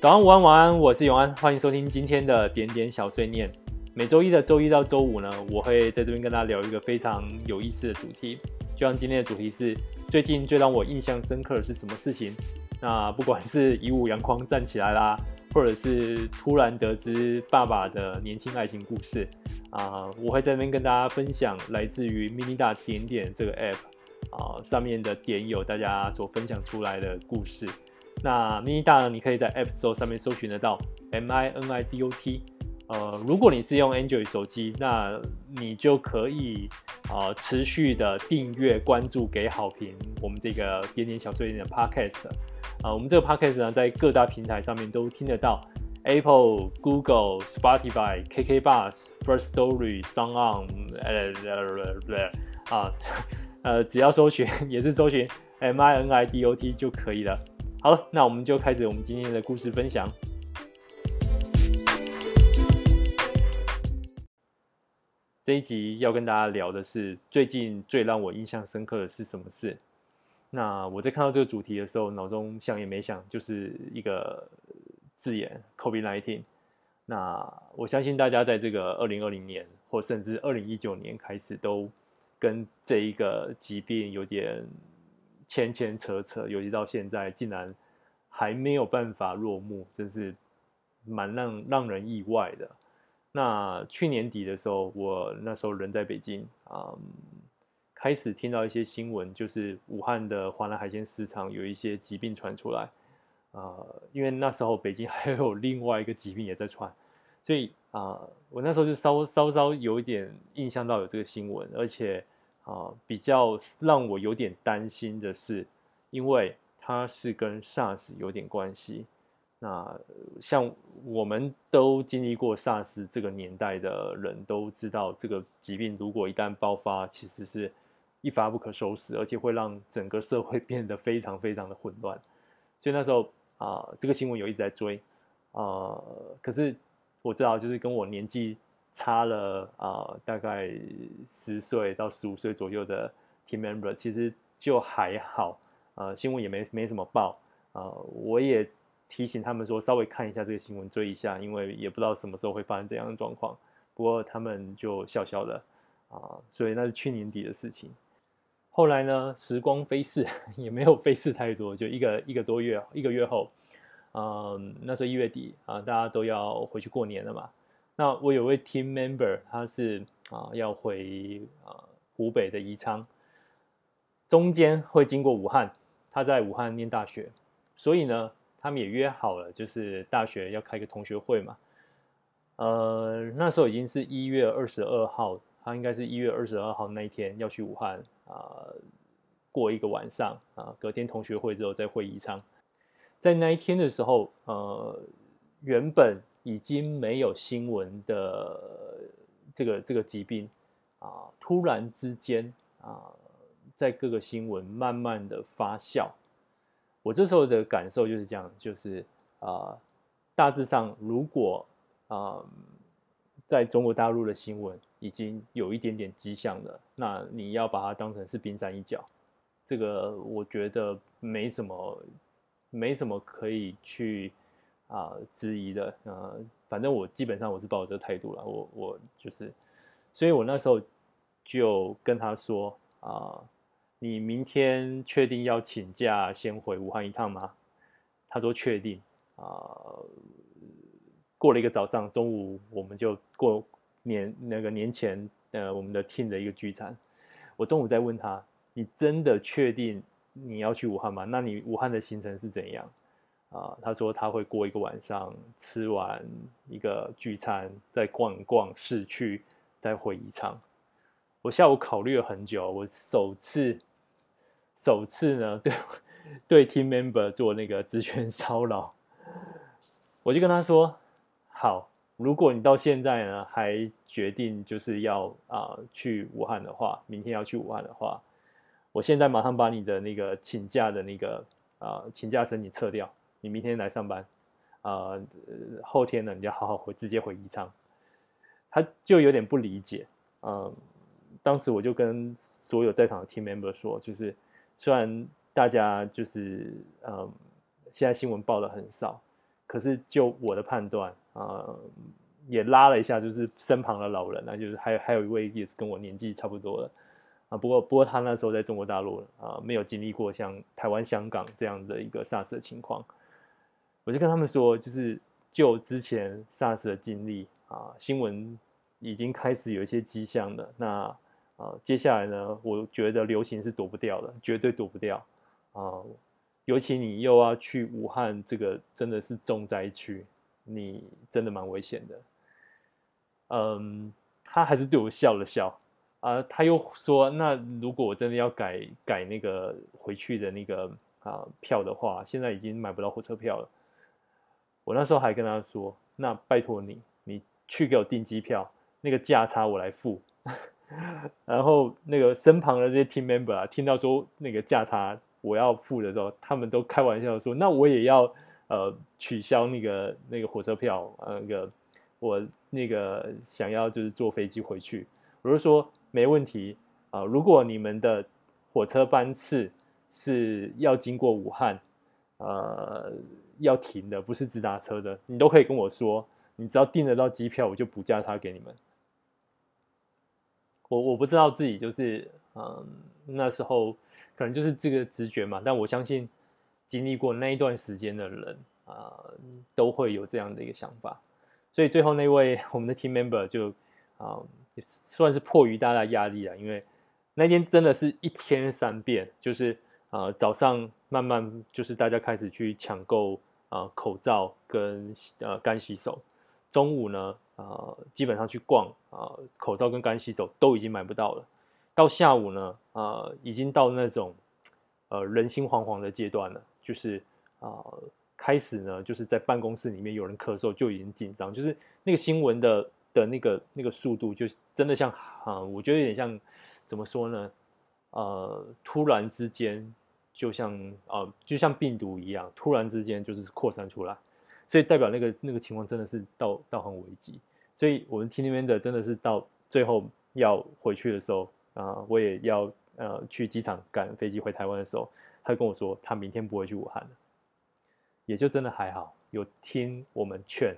早安、午安、晚安，我是永安，欢迎收听今天的点点小碎念。每周一的周一到周五呢，我会在这边跟大家聊一个非常有意思的主题。就像今天的主题是最近最让我印象深刻的是什么事情？那不管是以武扬光站起来啦，或者是突然得知爸爸的年轻爱情故事啊、我会在这边跟大家分享来自于 Minida 点点这个 app 啊、上面的点友大家所分享出来的故事。那 MINI D 呢？你可以在 App Store 上面搜寻得到 M I N I D O T。呃，如果你是用 Android 手机，那你就可以、呃、持续的订阅、关注、给好评。我们这个点点小碎念的 Podcast 啊、呃，我们这个 Podcast 呢，在各大平台上面都听得到，Apple、Google、Spotify、KK Bus、First Story、Sound On，呃呃啊呃，只要搜寻也是搜寻 M I N I D O T 就可以了。好了，那我们就开始我们今天的故事分享。这一集要跟大家聊的是最近最让我印象深刻的是什么事？那我在看到这个主题的时候，脑中想也没想，就是一个字眼 COVID-19。那我相信大家在这个二零二零年，或甚至二零一九年开始，都跟这一个疾病有点。牵牵扯扯，尤其到现在，竟然还没有办法落幕，真是蛮让让人意外的。那去年底的时候，我那时候人在北京啊、嗯，开始听到一些新闻，就是武汉的华南海鲜市场有一些疾病传出来、呃。因为那时候北京 还有另外一个疾病也在传，所以啊、我那时候就稍稍稍有一点印象到有这个新闻，而且。啊，比较让我有点担心的是，因为它是跟 SARS 有点关系。那像我们都经历过 SARS 这个年代的人都知道，这个疾病如果一旦爆发，其实是一发不可收拾，而且会让整个社会 变得非常非常的混乱。所以那时候啊，这个新闻有一直在追啊，可是我知道，就是跟我年纪。差了啊、大概十岁到十五岁左右的 team member，其实就还好，呃，新闻也没没什么报，啊、呃，我也提醒他们说稍微看一下这个新闻，追一下，因为也不知道什么时候会发生这样的状况。不过他们就笑笑的啊、所以那是去年底的事情。后来呢，时光飞逝，也没有飞逝太多，就一个一个多月，一个月后，嗯、那时候一月底啊、大家都要回去过年了嘛。那我有位 team member，他是啊要回啊湖北的宜昌，中间会经过武汉，他在武汉念大学，所以呢，他们也约好了，就是大学要开个同学会嘛。呃，那时候已经是一月二十二号，他应该是一月二十二号那一天要去武汉啊过一个晚上啊，隔天同学会之后再回宜昌。在那一天的时候，呃，原本。已经没有新闻的这个这个疾病啊，突然之间啊，在各个新闻慢慢的发酵。我这时候的感受就是这样，就是啊，大致上如果啊，在中国大陆的新闻已经有一点点迹象了，那你要把它当成是冰山一角。这个我觉得没什么，没什么可以去。啊，质疑的，呃，反正我基本上我是抱这个态度了，我我就是，所以我那时候就跟他说啊，你明天确定要请假先回武汉一趟吗？他说确定啊。过了一个早上，中午我们就过年那个年前呃我们的 team 的一个聚餐，我中午再问他，你真的确定你要去武汉吗？那你武汉的行程是怎样？啊，他说他会过一个晚上，吃完一个聚餐，再逛一逛市区，再回宜昌。我下午考虑了很久，我首次首次呢，对对 team member 做那个职权骚扰，我就跟他说：好，如果你到现在呢还决定就是要啊去武汉的话，明天要去武汉的话，我现在马上把你的那个请假的那个啊请假申请撤掉。你明天来上班，啊、后天呢，你就好好回，直接回宜昌。他就有点不理解，嗯、当时我就跟所有在场的 team member 说，就是虽然大家就是，嗯、现在新闻报的很少，可是就我的判断啊、也拉了一下，就是身旁的老人啊，就是还有还有一位也是跟我年纪差不多的啊。不过不过他那时候在中国大陆啊、没有经历过像台湾、香港这样的一个 SARS 的情况。我就跟他们说，就是就之前 SARS 的经历啊，新闻已经开始有一些迹象了。那啊，接下来呢，我觉得流行是躲不掉的，绝对躲不掉啊。尤其你又要去武汉，这个真的是重灾区，你真的蛮危险的。嗯，他还是对我笑了笑啊。他又说：“那如果我真的要改改那个回去的那个啊票的话，现在已经买不到火车票了。”我那时候还跟他说：“那拜托你，你去给我订机票，那个价差我来付。”然后那个身旁的这些 team member 啊，听到说那个价差。我要付的时候，他们都开玩笑说：“那我也要呃取消那个那个火车票，那个我那个想要就是坐飞机回去。”我就说没问题啊，如果你们的火车班次是要经过武汉，呃，要停的，不是直达车的，你都可以跟我说，你只要订得到机票，我就补价差给你们。我我不知道自己就是嗯，那时候。可能就是这个直觉嘛，但我相信经历过那一段时间的人啊、都会有这样的一个想法。所以最后那位我们的 team member 就啊、算是迫于大家压力了，因为那天真的是一天三变，就是啊、早上慢慢就是大家开始去抢购啊、口罩跟呃干洗手，中午呢啊、呃、基本上去逛啊、口罩跟干洗手都已经买不到了。到下午呢，呃，已经到那种，呃，人心惶惶的阶段了。就是啊、开始呢，就是在办公室里面有人咳嗽就已经紧张，就是那个新闻的的那个那个速度，就真的像啊、我觉得有点像怎么说呢？呃，突然之间，就像啊、呃，就像病毒一样，突然之间就是扩散出来，所以代表那个那个情况真的是到到很危急。所以我们听那边的真的是到最后要回去的时候。啊、我也要呃去机场赶飞机回台湾的时候，他就跟我说他明天不会去武汉了，也就真的还好，有听我们劝，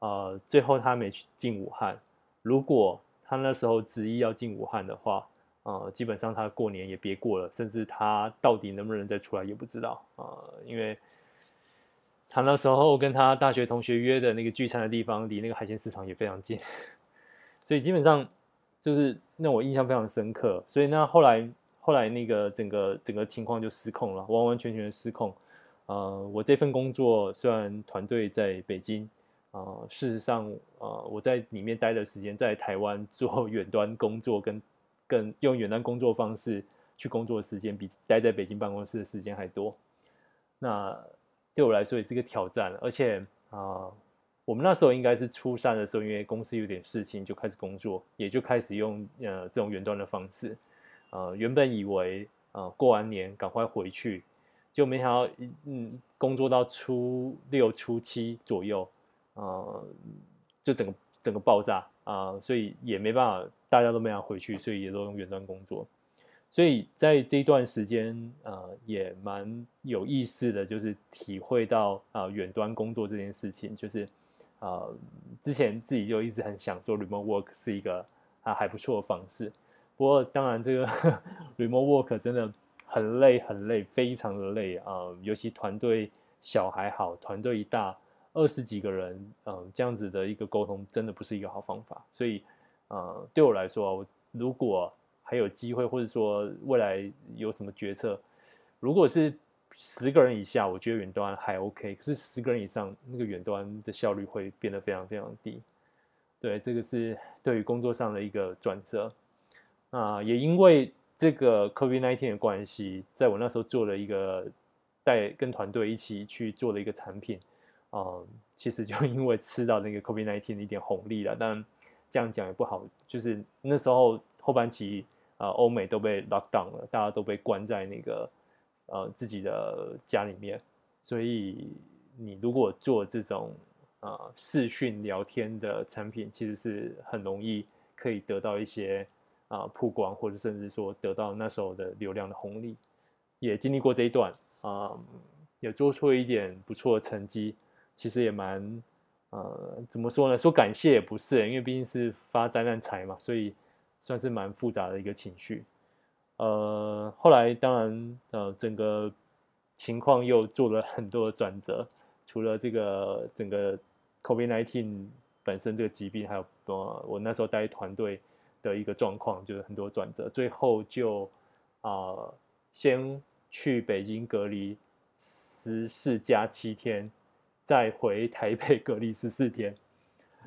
呃，最后他没去进武汉。如果他那时候执意要进武汉的话，呃，基本上他过年也别过了，甚至他到底能不能再出来也不知道啊、呃，因为他那时候跟他大学同学约的那个聚餐的地方离那个海鲜市场也非常近，所以基本上。就是让我印象非常深刻，所以那后来后来那个整个整个情况就失控了，完完全全的失控。呃，我这份工作虽然团队在北京，呃，事实上呃我在里面待的时间在台湾做 远端工作跟，跟跟用远端工作方式去工作的时间比待在北京办公室的时间还多。那对我来说也是一个挑战，而且啊。我们那时候应该是初三的时候，因为公司有点事情，就开始工作，也就开始用呃这种远端的方式。呃，原本以为呃过完年赶快回去，就没想到嗯工作到初六初七左右，呃就整个整个爆炸啊，所以也没办法，大家都没法回去，所以也都用远端工作。所以在这一段时间，呃，也蛮有意思的，就是体会到啊，呃，远端工作这件事情，就是。啊、呃，之前自己就一直很想说 remote work 是一个啊还不错的方式，不过当然这个 remote work 真的很累很累，非常的累啊、呃，尤其团队小还好，团队一大二十几个人，嗯、呃，这样子的一个沟通真的不是一个好方法，所以呃，对我来说，如果还有机会，或者说未来有什么决策，如果是。十个人以下，我觉得远端还 OK。可是十个人以上，那个远端的效率会变得非常非常低。对，这个是对于工作上的一个转折。啊，也因为这个 COVID-19 的关系，在我那时候做了一个带跟团队一起去做的一个产品。啊，其实就因为吃到那个 COVID-19 的一点红利了。但这样讲也不好，就是那时候后半期啊，欧美都被 lock down 了，大家都被关在那个。呃，自己的家里面，所以你如果做这种呃视讯聊天的产品，其实是很容易可以得到一些啊、曝光，或者甚至说得到那时候的流量的红利。也经历过这一段啊、也做出了一点不错的成绩。其实也蛮呃，怎么说呢？说感谢也不是，因为毕竟是发灾难财嘛，所以算是蛮复杂的一个情绪。呃，后来当然呃，整个情况又做了很多转折，除了这个整个 COVID-19 本身这个疾病，还有呃，我那时候带团队的一个状况，就是很多转折，最后就啊、先去北京隔离十四加七天，再回台北隔离十四天，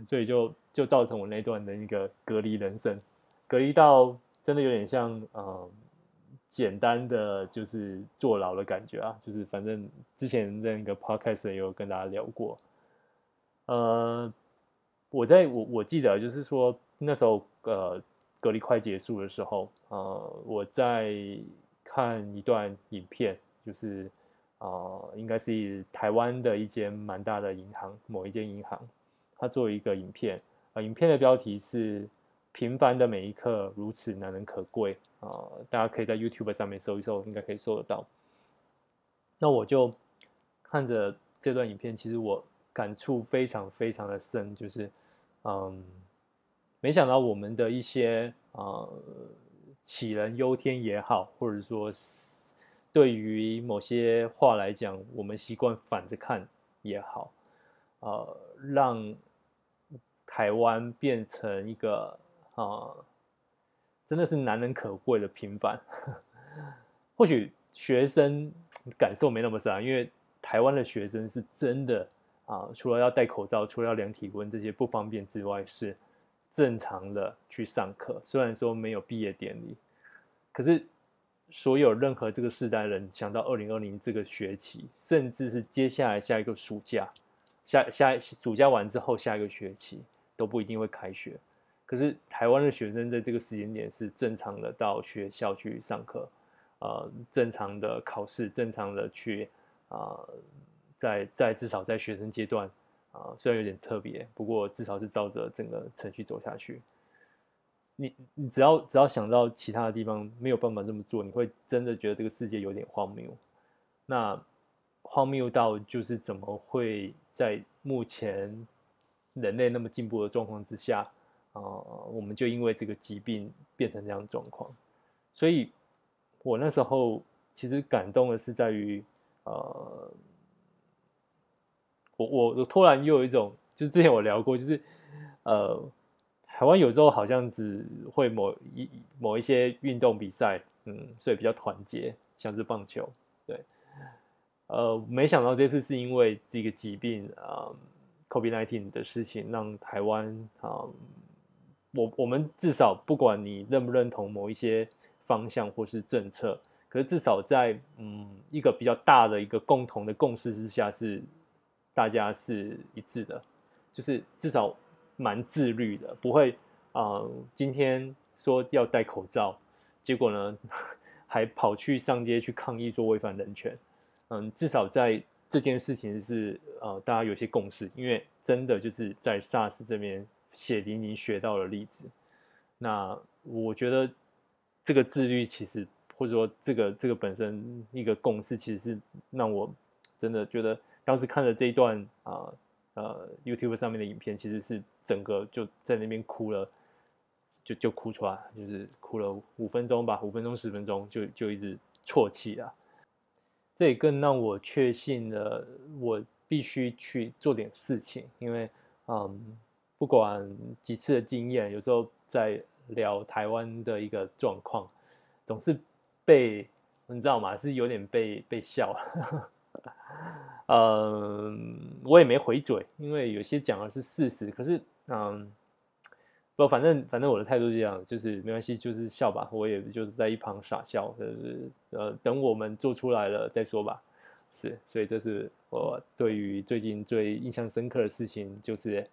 所以就就造成我那段的一个隔离人生，隔离到。真的有点像，呃，简单的就是坐牢的感觉啊，就是反正之前那个 podcast 也有跟大家聊过，呃，我在我我记得就是说那时候呃隔离快结束的时候，呃，我在看一段影片，就是呃应该是台湾的一间蛮大的银行，某一间银行，它做一个影片，呃，影片的标题是。平凡的每一刻如此难能可贵啊、大家可以在 YouTube 上面搜一搜，应该可以搜得到。那我就看着这段影片，其实我感触非常非常的深，就是嗯，没想到我们的一些啊、呃、杞人忧天也好，或者说对于某些话来讲，我们习惯反着看也好，呃，让台湾变成一个。啊，真的是难能可贵的平凡。或许学生感受没那么深，因为台湾的学生是真的啊，除了要戴口罩，除了要量体温这些不方便之外，是正常的去上课。虽然说没有毕业典礼，可是所有任何这个世代人想到二零二零这个学期，甚至是接下来下一个暑假，下下暑假完之后下一个学期都不一定会开学。可是台湾的学生在这个时间点是正常的到学校去上课，呃，正常的考试，正常的去啊、呃，在在至少在学生阶段啊、呃，虽然有点特别，不过至少是照着整个程序走下去。你你只要只要想到其他的地方没有办法这么做，你会真的觉得这个世界有点荒谬。那荒谬到就是怎么会在目前人类那么进步的状况之下？啊、呃，我们就因为这个疾病变成这样状况，所以我那时候其实感动的是在于，呃，我我我突然又有一种，就是之前我聊过，就是呃，台湾有时候好像只会某一某一些运动比赛，嗯，所以比较团结，像是棒球，对，呃，没想到这次是因为这个疾病啊、呃、，COVID-19 的事情，让台湾啊。我我们至少不管你认不认同某一些方向或是政策，可是至少在嗯一个比较大的一个共同的共识之下，是大家是一致的，就是至少蛮自律的，不会啊、今天说要戴口罩，结果呢 还跑去上街去抗议说违反人权，嗯，至少在这件事情是呃大家有些共识，因为真的就是在 SARS 这边。血淋淋学到的例子，那我觉得这个自律其实，或者说这个这个本身一个共识，其实是让我真的觉得，当时看了这一段啊呃 YouTube 上面的影片，其实是整个就在那边哭了，就就哭出来，就是哭了五分钟吧，五分钟十分钟就就一直啜泣了。这也更让我确信了，我必须去做点事情，因为嗯。不管几次的经验，有时候在聊台湾的一个状况，总是被你知道吗？是有点被被笑。嗯，我也没回嘴，因为有些讲的是事实。可是，嗯，不，反正反正我的态度是这样，就是没关系，就是笑吧。我也就是在一旁傻笑，就是呃，等我们做出来了再说吧。是，所以这是我对于最近最印象深刻的事情，就是。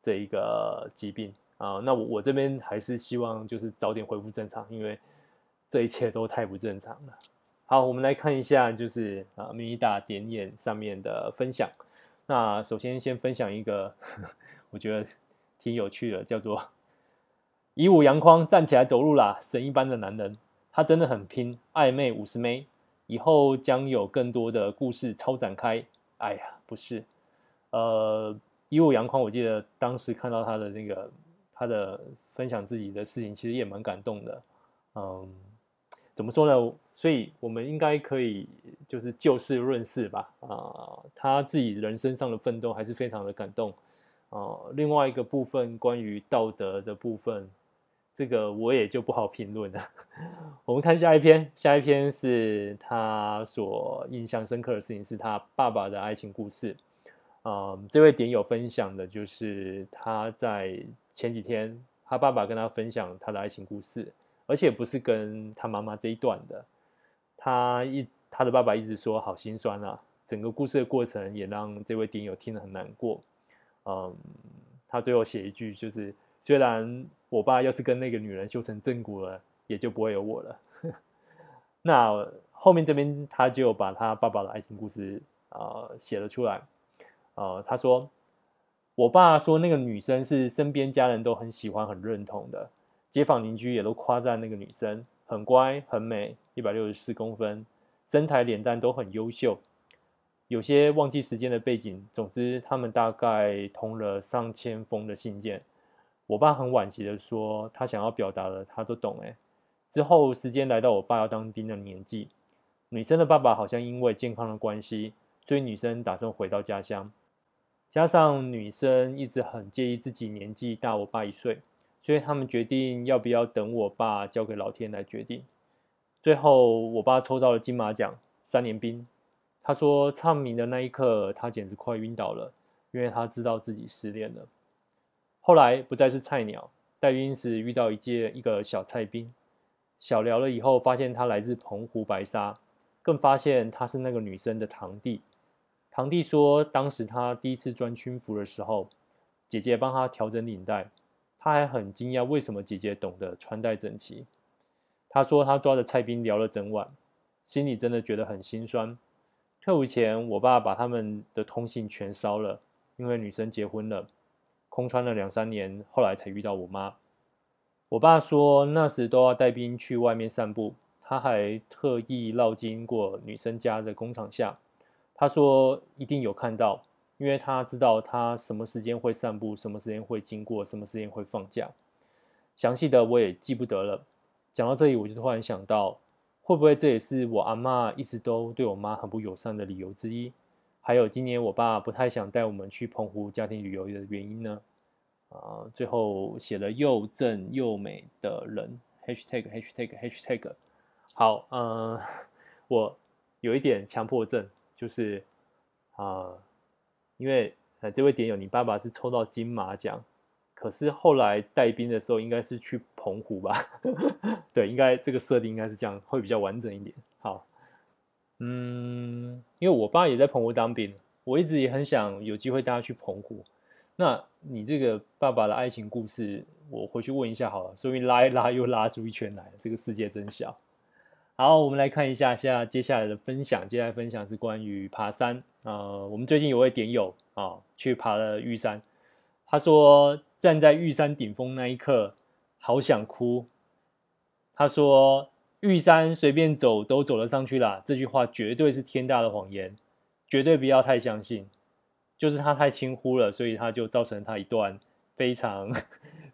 这一个疾病啊，那我我这边还是希望就是早点恢复正常，因为这一切都太不正常了。好，我们来看一下就是啊，明医大点眼上面的分享。那首先先分享一个我觉得挺有趣的，叫做“以武扬匡站起来走路啦，神一般的男人，他真的很拼，暧昧五十枚，以后将有更多的故事超展开。”哎呀，不是。呃，一路阳光，我记得当时看到他的那个他的分享自己的事情，其实也蛮感动的。嗯，怎么说呢？所以我们应该可以就是就事论事吧。啊、他自己人生上的奋斗还是非常的感动。啊、另外一个部分关于道德的部分。这个我也就不好评论了。我们看下一篇，下一篇是他所印象深刻的事情，是他爸爸的爱情故事。嗯，这位点友分享的就是他在前几天，他爸爸跟他分享他的爱情故事，而且不是跟他妈妈这一段的。他一他的爸爸一直说好心酸啊，整个故事的过程也让这位顶友听得很难过。嗯，他最后写一句就是。虽然我爸要是跟那个女人修成正果了，也就不会有我了。那后面这边他就把他爸爸的爱情故事啊、呃、写了出来。呃，他说：“我爸说那个女生是身边家人都很喜欢、很认同的，街坊邻居也都夸赞那个女生很乖、很美，一百六十四公分，身材、脸蛋都很优秀。有些忘记时间的背景，总之他们大概通了上千封的信件。”我爸很惋惜的说：“他想要表达的，他都懂。”哎，之后时间来到我爸要当兵的年纪，女生的爸爸好像因为健康的关系，所以女生打算回到家乡。加上女生一直很介意自己年纪大我爸一岁，所以他们决定要不要等我爸交给老天来决定。最后，我爸抽到了金马奖，三连兵。他说唱名的那一刻，他简直快晕倒了，因为他知道自己失恋了。后来不再是菜鸟，带兵时遇到一届一个小菜兵，小聊了以后，发现他来自澎湖白沙，更发现他是那个女生的堂弟。堂弟说，当时他第一次穿军服的时候，姐姐帮他调整领带，他还很惊讶为什么姐姐懂得穿戴整齐。他说他抓着蔡兵聊了整晚，心里真的觉得很心酸。退伍前，我爸把他们的通信全烧了，因为女生结婚了。空窗了两三年，后来才遇到我妈。我爸说那时都要带兵去外面散步，他还特意绕经过女生家的工厂下。他说一定有看到，因为他知道他什么时间会散步，什么时间会经过，什么时间会放假。详细的我也记不得了。讲到这里，我就突然想到，会不会这也是我阿嬷一直都对我妈很不友善的理由之一？还有今年我爸不太想带我们去澎湖家庭旅游的原因呢？啊，最后写了又正又美的人，#hashtag hashtag hashtag。好，嗯，我有一点强迫症，就是啊，因为呃这位点友，你爸爸是抽到金马奖，可是后来带兵的时候应该是去澎湖吧？对，应该这个设定应该是这样，会比较完整一点。好。嗯，因为我爸也在澎湖当兵，我一直也很想有机会带他去澎湖。那你这个爸爸的爱情故事，我回去问一下好了。说明拉一拉又拉出一圈来，这个世界真小。好，我们来看一下下接下来的分享。接下来分享是关于爬山。呃，我们最近有位点友啊、去爬了玉山。他说站在玉山顶峰那一刻，好想哭。他说。玉山随便走都走得上去啦，这句话绝对是天大的谎言，绝对不要太相信。就是他太轻忽了，所以他就造成他一段非常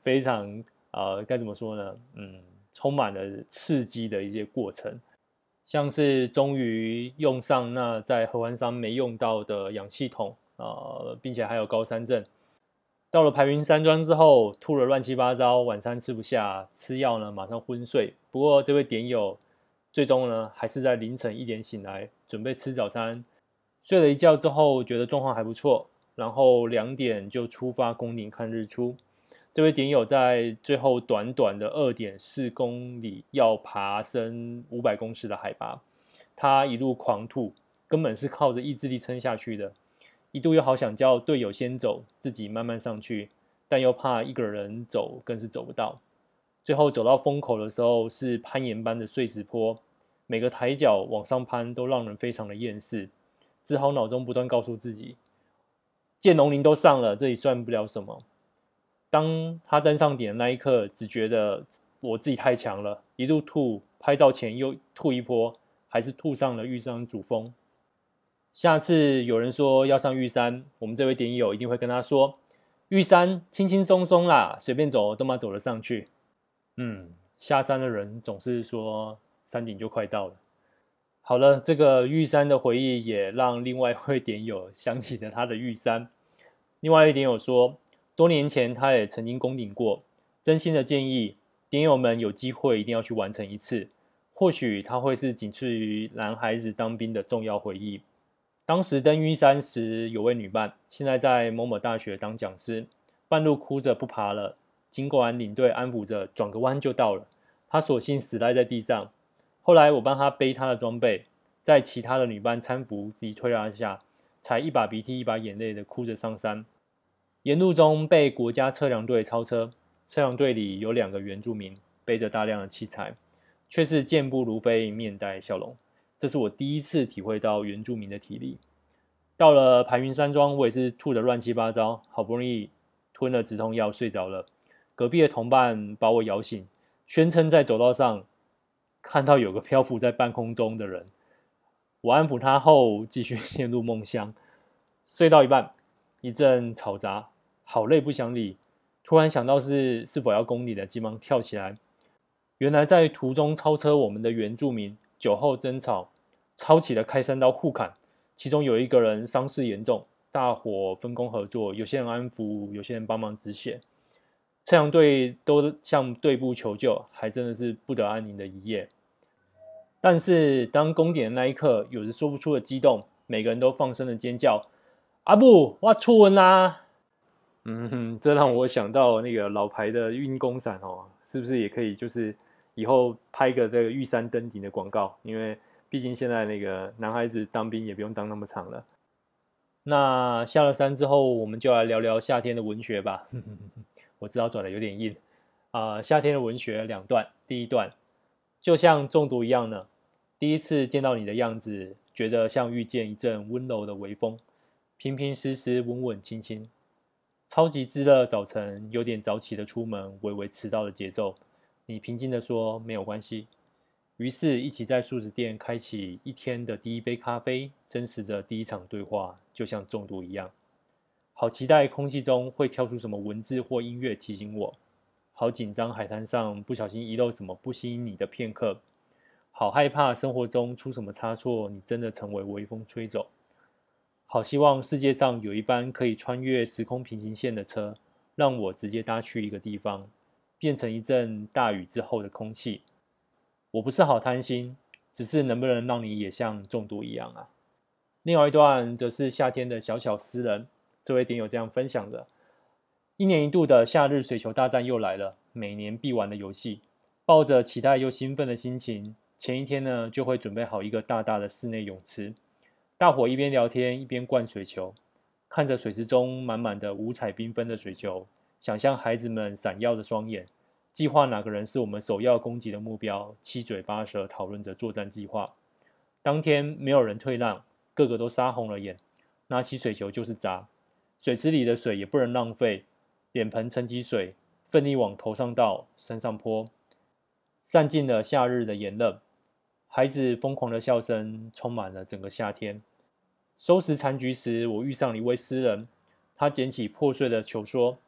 非常呃该怎么说呢？嗯，充满了刺激的一些过程，像是终于用上那在合欢山没用到的氧气筒啊、呃，并且还有高山症。到了排云山庄之后，吐了乱七八糟，晚餐吃不下，吃药呢马上昏睡。不过这位点友最终呢还是在凌晨一点醒来，准备吃早餐。睡了一觉之后，觉得状况还不错，然后两点就出发攻顶看日出。这位点友在最后短短的二点四公里要爬升五百公尺的海拔，他一路狂吐，根本是靠着意志力撑下去的。一度又好想叫队友先走，自己慢慢上去，但又怕一个人走更是走不到。最后走到风口的时候，是攀岩般的碎石坡，每个抬脚往上攀都让人非常的厌世，只好脑中不断告诉自己：剑龙林都上了，这里算不了什么。当他登上顶的那一刻，只觉得我自己太强了，一路吐，拍照前又吐一波，还是吐上了玉山主峰。下次有人说要上玉山，我们这位点友一定会跟他说：玉山轻轻松松啦，随便走都嘛走得上去。嗯，下山的人总是说山顶就快到了。好了，这个玉山的回忆也让另外一位点友想起了他的玉山。另外一位点友说，多年前他也曾经攻顶过，真心的建议点友们有机会一定要去完成一次，或许他会是仅次于男孩子当兵的重要回忆。当时登玉山时，有位女伴，现在在某某大学当讲师，半路哭着不爬了。尽管领队安抚着，转个弯就到了。她索性死赖在地上。后来我帮她背她的装备，在其他的女伴搀扶及推拉下，才一把鼻涕一把眼泪的哭着上山。沿路中被国家测量队超车，测量队里有两个原住民，背着大量的器材，却是健步如飞，面带笑容。这是我第一次体会到原住民的体力。到了排云山庄，我也是吐得乱七八糟，好不容易吞了止痛药睡着了。隔壁的同伴把我摇醒，宣称在走道上看到有个漂浮在半空中的人。我安抚他后，继续 陷入梦乡。睡到一半，一阵嘈杂，好累不想理。突然想到是是否要攻顶的，急忙跳起来。原来在途中超车我们的原住民酒后争吵。抄起了开山刀互砍，其中有一个人伤势严重，大伙分工合作，有些人安抚，有些人帮忙止血。测量队都向队部求救，还真的是不得安宁的一夜。但是当攻顶的那一刻，有着说不出的激动，每个人都放声的尖叫：“阿布，我出文啦！”嗯哼，这让我想到那个老牌的运功伞哦，是不是也可以就是以后拍个这个玉山登顶的广告？因为毕竟现在那个男孩子当兵也不用当那么长了。那下了山之后，我们就来聊聊夏天的文学吧。我知道转的有点硬啊、夏天的文学两段，第一段就像中毒一样呢。第一次见到你的样子，觉得像遇见一阵温柔的微风，平平实实，稳稳轻轻。超级炙热早晨，有点早起的出门，微微迟到的节奏。你平静的说没有关系。于是，一起在素食店开启一天的第一杯咖啡，真实的第一场对话，就像中毒一样。好期待空气中会跳出什么文字或音乐提醒我，好紧张海滩上不小心遗漏什么不吸引你的片刻，好害怕生活中出什么差错，你真的成为微风吹走。好希望世界上有一班可以穿越时空平行线的车，让我直接搭去一个地方，变成一阵大雨之后的空气。我不是好贪心，只是能不能让你也像中毒一样啊？另外一段则是夏天的小小诗人，这位点友这样分享的：一年一度的夏日水球大战又来了，每年必玩的游戏。抱着期待又兴奋的心情，前一天呢就会准备好一个大大的室内泳池，大伙一边聊天一边灌水球，看着水池中满满的五彩缤纷的水球，想象孩子们闪耀的双眼。计划哪个人是我们首要攻击的目标？七嘴八舌讨论着作战计划。当天没有人退让，个个都杀红了眼，拿起水球就是砸。水池里的水也不能浪费，脸盆盛起水，奋力往头上倒，身上泼，散尽了夏日的炎热。孩子疯狂的笑声充满了整个夏天。收拾残局时，我遇上了一位诗人，他捡起破碎的球说：“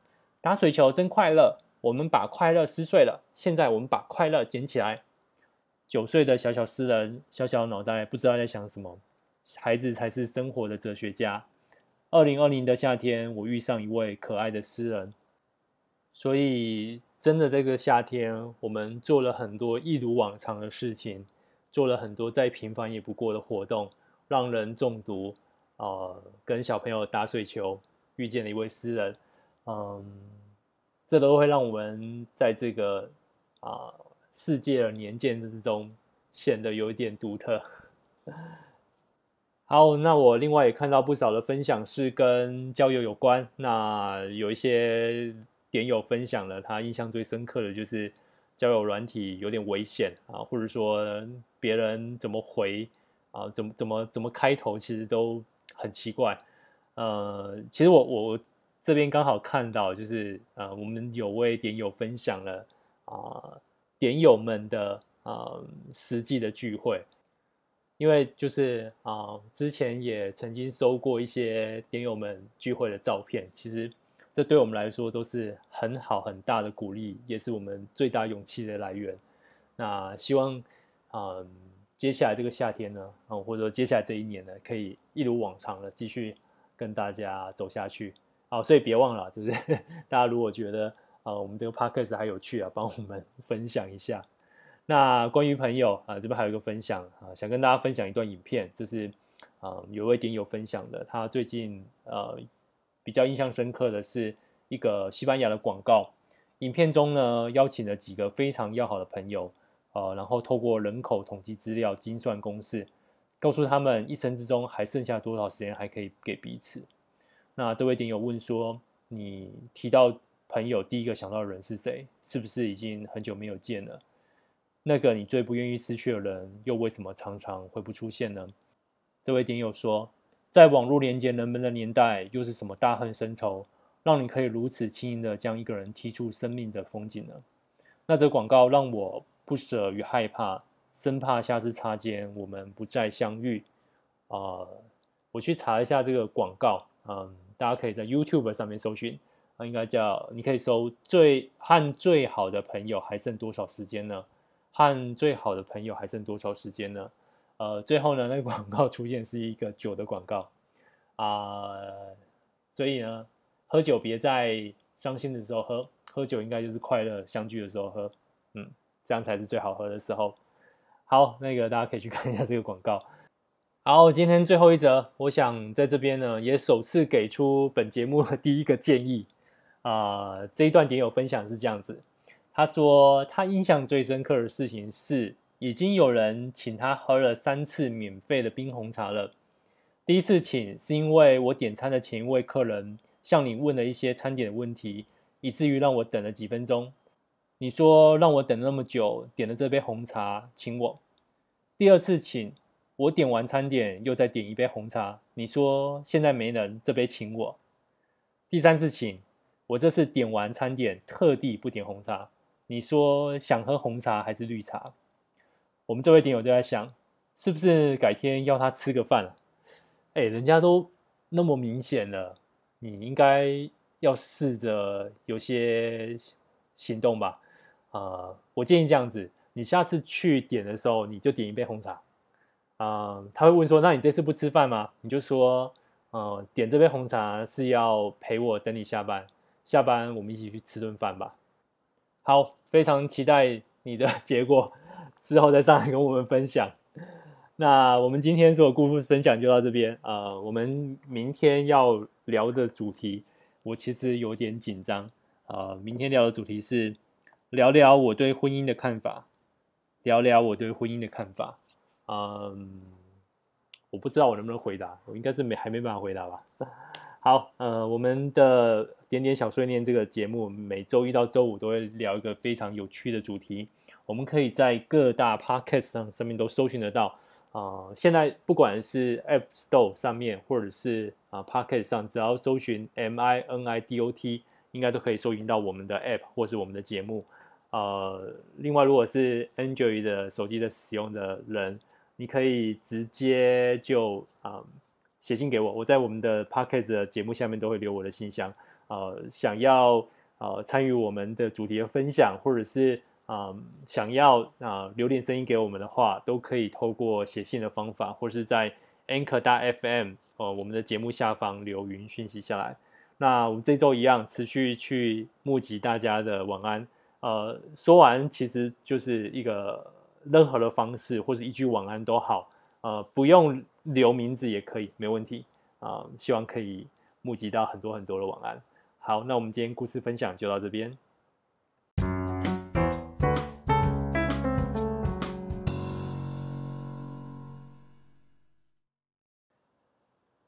打水球真快乐。”我们把快乐撕碎了，现在我们把快乐捡起来。九岁的小小诗人，小小脑袋不知道在想什么。孩子才是生活的哲学家。二零二零的夏天，我遇上一位可爱的诗人。所以，真的这个夏天，我们做了很多一如往常的事情，做了很多再平凡也不过的活动，让人中毒。呃，跟小朋友打水球，遇见了一位诗人，嗯。这都会让我们在这个啊、世界的年鉴之中显得有一点独特。好，那我另外也看到不少的分享是跟交友有关。那有一些点友分享了，他印象最深刻的就是交友软体有点危险啊，或者说别人怎么回啊，怎么怎么怎么开头，其实都很奇怪。呃，其实我我。这边刚好看到，就是呃，我们有位点友分享了啊、呃，点友们的啊、呃、实际的聚会。因为就是啊、之前也曾经收过一些点友们聚会的照片，其实这对我们来说都是很好很大的鼓励，也是我们最大勇气的来源。那希望啊、接下来这个夏天呢，啊、或者说接下来这一年呢，可以一如往常的继续跟大家走下去。好，所以别忘了，就是 大家如果觉得啊、我们这个 podcast 还有趣啊，帮我们分享一下。那关于朋友啊、这边还有一个分享啊、想跟大家分享一段影片，这是啊、有位点友分享的，他最近呃比较印象深刻的是一个西班牙的广告，影片中呢邀请了几个非常要好的朋友，呃，然后透过人口统计资料精算公式，告诉他们一生之中还剩下多少时间还可以给彼此。那这位点友问说：“你提到朋友，第一个想到的人是谁？是不是已经很久没有见了？那个你最不愿意失去的人，又为什么常常会不出现呢？”这位点友说：“在网络连接人们的年代，又是什么大恨深仇，让你可以如此轻易的将一个人踢出生命的风景呢？”那则广告让我不舍与害怕，生怕下次擦肩我们不再相遇。啊、呃，我去查一下这个广告，嗯。大家可以在 YouTube 上面搜寻，啊，应该叫你可以搜最和最好的朋友还剩多少时间呢？和最好的朋友还剩多少时间呢？呃，最后呢，那个广告出现是一个酒的广告啊，所以呢，喝酒别在伤心的时候喝，喝酒应该就是快乐相聚的时候喝，嗯，这样才是最好喝的时候。好，那个大家可以去看一下这个广告。好，今天最后一则，我想在这边呢，也首次给出本节目的第一个建议 啊、这一段点友分享是这样子，他说他印象最深刻的事情是，已经有人请他喝了三次免费的冰红茶了。第一次请是因为我点餐的前一位客人向你问了一些餐点的问题，以至于让我等了几分钟。你说让我等那么久，点了这杯红茶，请我。第二次请。我点完餐点，又再点一杯红茶。你说现在没人，这杯请我。第三次请，我这次点完餐点，特地不点红茶。你说想喝红茶还是绿茶？我们这位点友就在想，是不是改天要他吃个饭了？哎，人家都那么明显了，你应该要试着有些行动吧？啊、呃，我建议这样子，你下次去点的时候，你就点一杯红茶。啊、他会问说：“那你这次不吃饭吗？”你就说：“呃、嗯，点这杯红茶是要陪我等你下班，下班我们一起去吃顿饭吧。”好，非常期待你的 结果，之后再上来跟我们分享。那我们今天所有故事分享就到这边啊、呃，我们明天要聊的主题，我其实有点紧张啊、呃。明天聊的主题是聊聊我对婚姻的看法，聊聊我对婚姻的看法。嗯，我不知道我能不能回答，我应该是没还没办法回答吧。好，呃，我们的点点小碎念这个节目，每周一到周五都会聊一个非常有趣的主题。我们可以在各大 podcast 上上面都搜寻得到啊、现在不管是 App Store 上面，或者是啊 podcast 上，只要搜寻 M I N I D O T，应该都可以搜寻到我们的 App 或是我们的节目。呃，另外，如果是 Android 的手机的使用的人，你可以直接就啊、写信给我，我在我们的 Podcast 的节目下面都会留我的信箱。呃，想要呃参与我们的主题的分享，或者是啊、想要啊、留点声音给我们的话，都可以透过写信的方法，或是在 Anchor 大 FM 呃我们的节目下方留语音讯息下来。那我们这周一样持续去募集大家的晚安。呃，说完其实就是一个。任何的方式或是一句晚安都好，呃，不用留名字也可以，没问题啊、呃。希望可以募集到很多很多的晚安。好，那我们今天故事分享就到这边。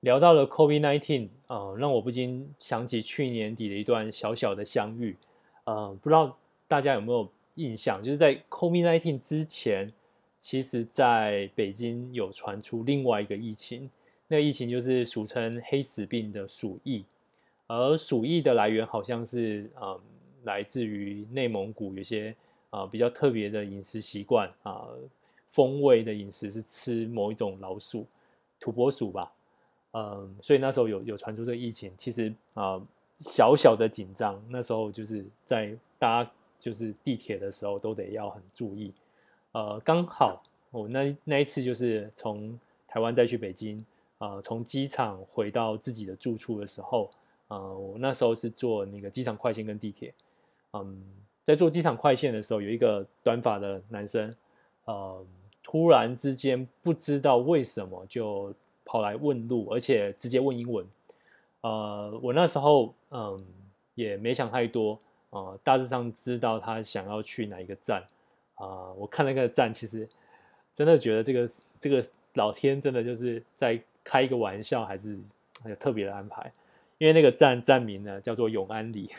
聊到了 COVID-19 啊，让我不禁想起去年底的一段小小的相遇。呃，不知道大家有没有？印象就是在 COVID-19 之前，其实在北京有传出另外一个疫情，那个疫情就是俗称黑死病的鼠疫，而鼠疫的来源好像是嗯来自于内蒙古有些啊、呃、比较特别的饮食习惯啊，风味的饮食是吃某一种老鼠，土拨鼠吧。嗯，所以那时候有有传出这个疫情，其实啊、呃、小小的紧张，那时候就是在大家就是地铁的时候都得要很注意。呃，刚好我那那一次就是从台湾再去北京，呃，从机场回到自己的住处的时候，呃，我那时候是坐那个机场快线跟地铁，嗯，在坐机场快线的时候，有一个短发的男生，呃，突然之间不知道为什么就。跑来问路，而且直接问英文。呃，我那时候嗯也没想太多，呃，大致上知道他想要去哪一个站。啊、我看那个站，其实真的觉得这个这个老天真的就是在开一个玩笑，还是有特别的安排。因为那个站站名呢叫做永安里，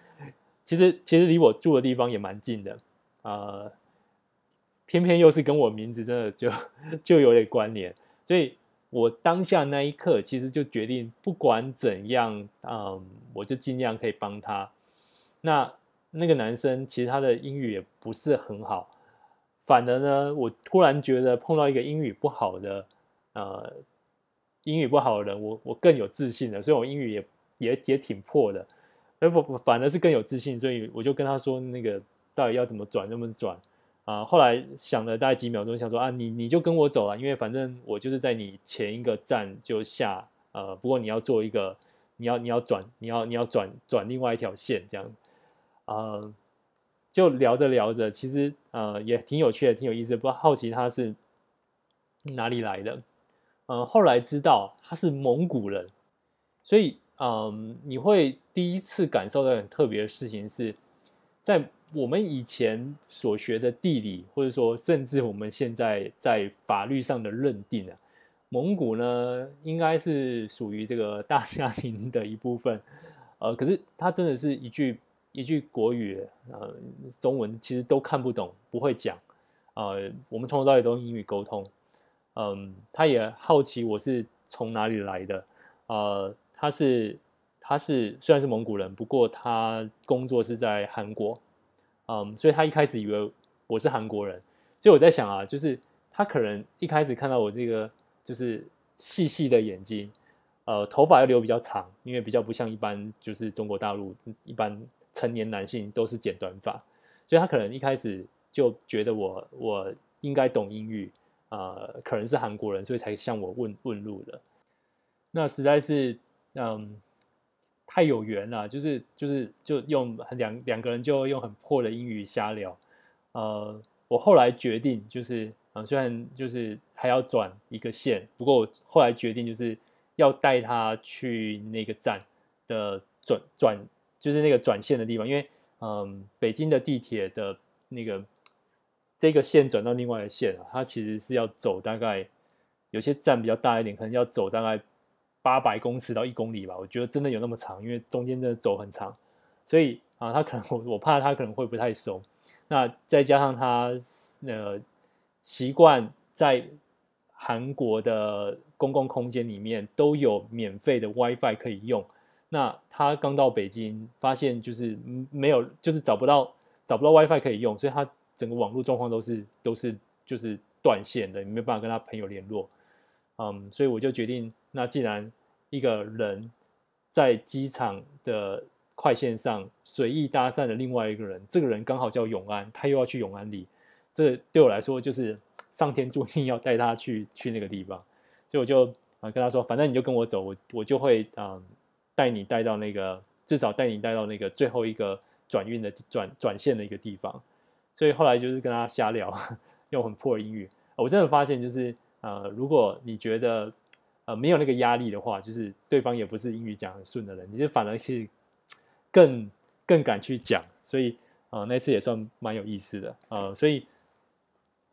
其实其实离我住的地方也蛮近的。呃，偏偏又是跟我名字真的就就有点关联，所以。我当下那一刻，其实就决定，不管怎样，嗯，我就尽量可以帮他。那那个男生其实他的英语也不是很好，反而呢，我突然觉得碰到一个英语不好的，呃，英语不好的人，我我更有自信了，所以我英语也也也挺破的，而我反而是更有自信，所以我就跟他说，那个到底要怎么转，怎么转。啊，后来想了大概几秒钟，想说啊，你你就跟我走了，因为反正我就是在你前一个站就下，呃，不过你要做一个，你要你要转，你要你要转转另外一条线这样，呃，就聊着聊着，其实呃也挺有趣的，挺有意思，不过好奇他是哪里来的，呃，后来知道他是蒙古人，所以嗯、你会第一次感受到很特别的事情是在。我们以前所学的地理，或者说甚至我们现在在法律上的认定啊，蒙古呢应该是属于这个大 夏林的一部分，呃，可是它真的是一句一句国语，呃，中文其实都看不懂，不会讲，呃，我们从头到尾都用英语沟通，嗯、他也好奇我是从哪里来的，呃，他是他是虽然是蒙古人，不过他工作是在韩国。嗯，所以他一开始以为我是韩国人，所以我在想啊，就是他可能一开始看到我这个就是细细的眼睛，呃，头发要留比较长，因为比较不像一般就是中国大陆一般成年男性都是剪短发，所以他可能一开始就觉得我我应该懂英语，呃，可能是韩国人，所以才向我问问路的。那实在是，嗯。太有缘了，就是就是就用两两个人就用很破的英语瞎聊，呃，我后来决定就是，呃，虽然就是还要转一个线，不过我后来决定就是要带他去那个站的转转，就是那个转线的地方，因为嗯，北京的地铁的那个这个线转到另外一个线啊，它其实是要走大概有些站比较大一点，可能要走大概。八百公尺到一公里吧，我觉得真的有那么长，因为中间真的走很长，所以啊，他可能我 我怕他可能会不太熟，那再加上他呃习惯在韩国的公共空间里面都有免费的 WiFi 可以用，那他刚到北京发现就是没有，就是找不到找不到 WiFi 可以用，所以他整个网络状况都是都是就是断线的，没有办法跟他朋友联络。嗯，所以我就决定，那既然一个人在机场的快线上随意搭讪了另外一个人，这个人刚好叫永安，他又要去永安里，这对我来说就是上天注定要带他去去那个地方，所以我就啊跟他说，反正你就跟我走，我我就会嗯带你带到那个至少带你带到那个最后一个转运的转转线的一个地方，所以后来就是跟他瞎聊，用很破的英语，我真的发现就是。呃，如果你觉得呃没有那个压力的话，就是对方也不是英语讲很顺的人，你就反而是更更敢去讲，所以呃那次也算蛮有意思的。呃，所以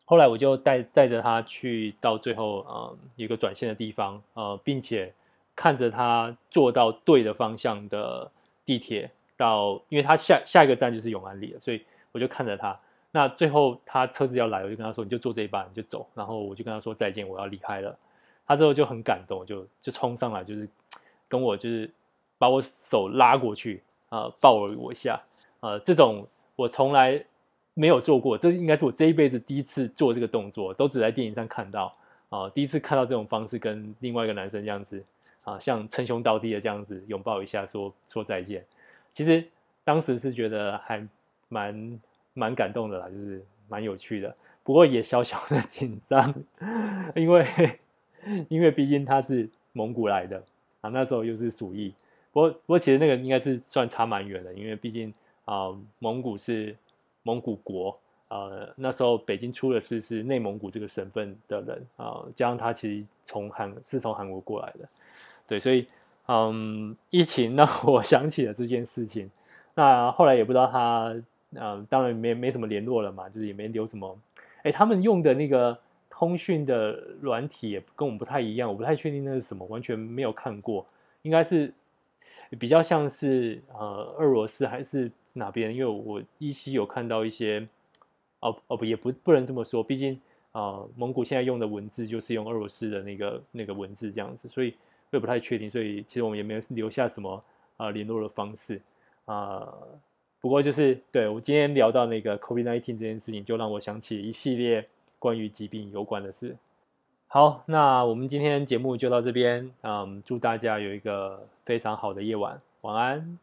后来我就带带着他去到最后呃一个转线的地方，呃，并且看着他坐到对的方向的地铁到，因为他下下一个站就是永安里了，所以我就看着他。那最后他车子要来，我就跟他说：“你就坐这一班，你就走。”然后我就跟他说再见，我要离开了。他之后就很感动，就就冲上来，就是跟我就是把我手拉过去啊、抱了我一下。呃，这种我从来没有做过，这应该是我这一辈子第一次做这个动作，都只在电影上看到啊，第一次看到这种方式跟另外一个男生这样子啊，像称兄道弟的这样子拥抱一下说，说再见。其实当时是觉得还蛮蛮感动的啦，就是蛮有趣的，不过也小小的 紧张，因为因为毕竟他是蒙古来的啊，那时候又是鼠疫，不过不过其实那个应该是算差蛮远的，因为毕竟啊蒙古是。蒙古国，呃，那时候北京出的事是内蒙古这个省份的人啊、加上他其实从韩是从韩国过来的，对，所以嗯，疫情让我想起了这件事情。那后来也不知道他，嗯、当然没没什么联络了嘛，就是也没留什么。哎，他们用的那个通讯的软体也跟我们不太一样，我不太确定那是什么，完全没有看过，应该是比较像是呃俄罗斯还是。哪边？因为我依稀有看到一些，哦哦不，也不不能这么说，毕竟啊、蒙古现在用的文字就是用俄罗斯的那个那个文字这样子，所以我也不太确定，所以其实我们也没有留下什么啊、联络的方式啊、不过就是对我今天聊到那个 COVID-19 这件事情，就让我想起一系列关于疾病有关的事。好，那我们今天节目就到这边，嗯，祝大家有一个非常好的夜晚，晚安。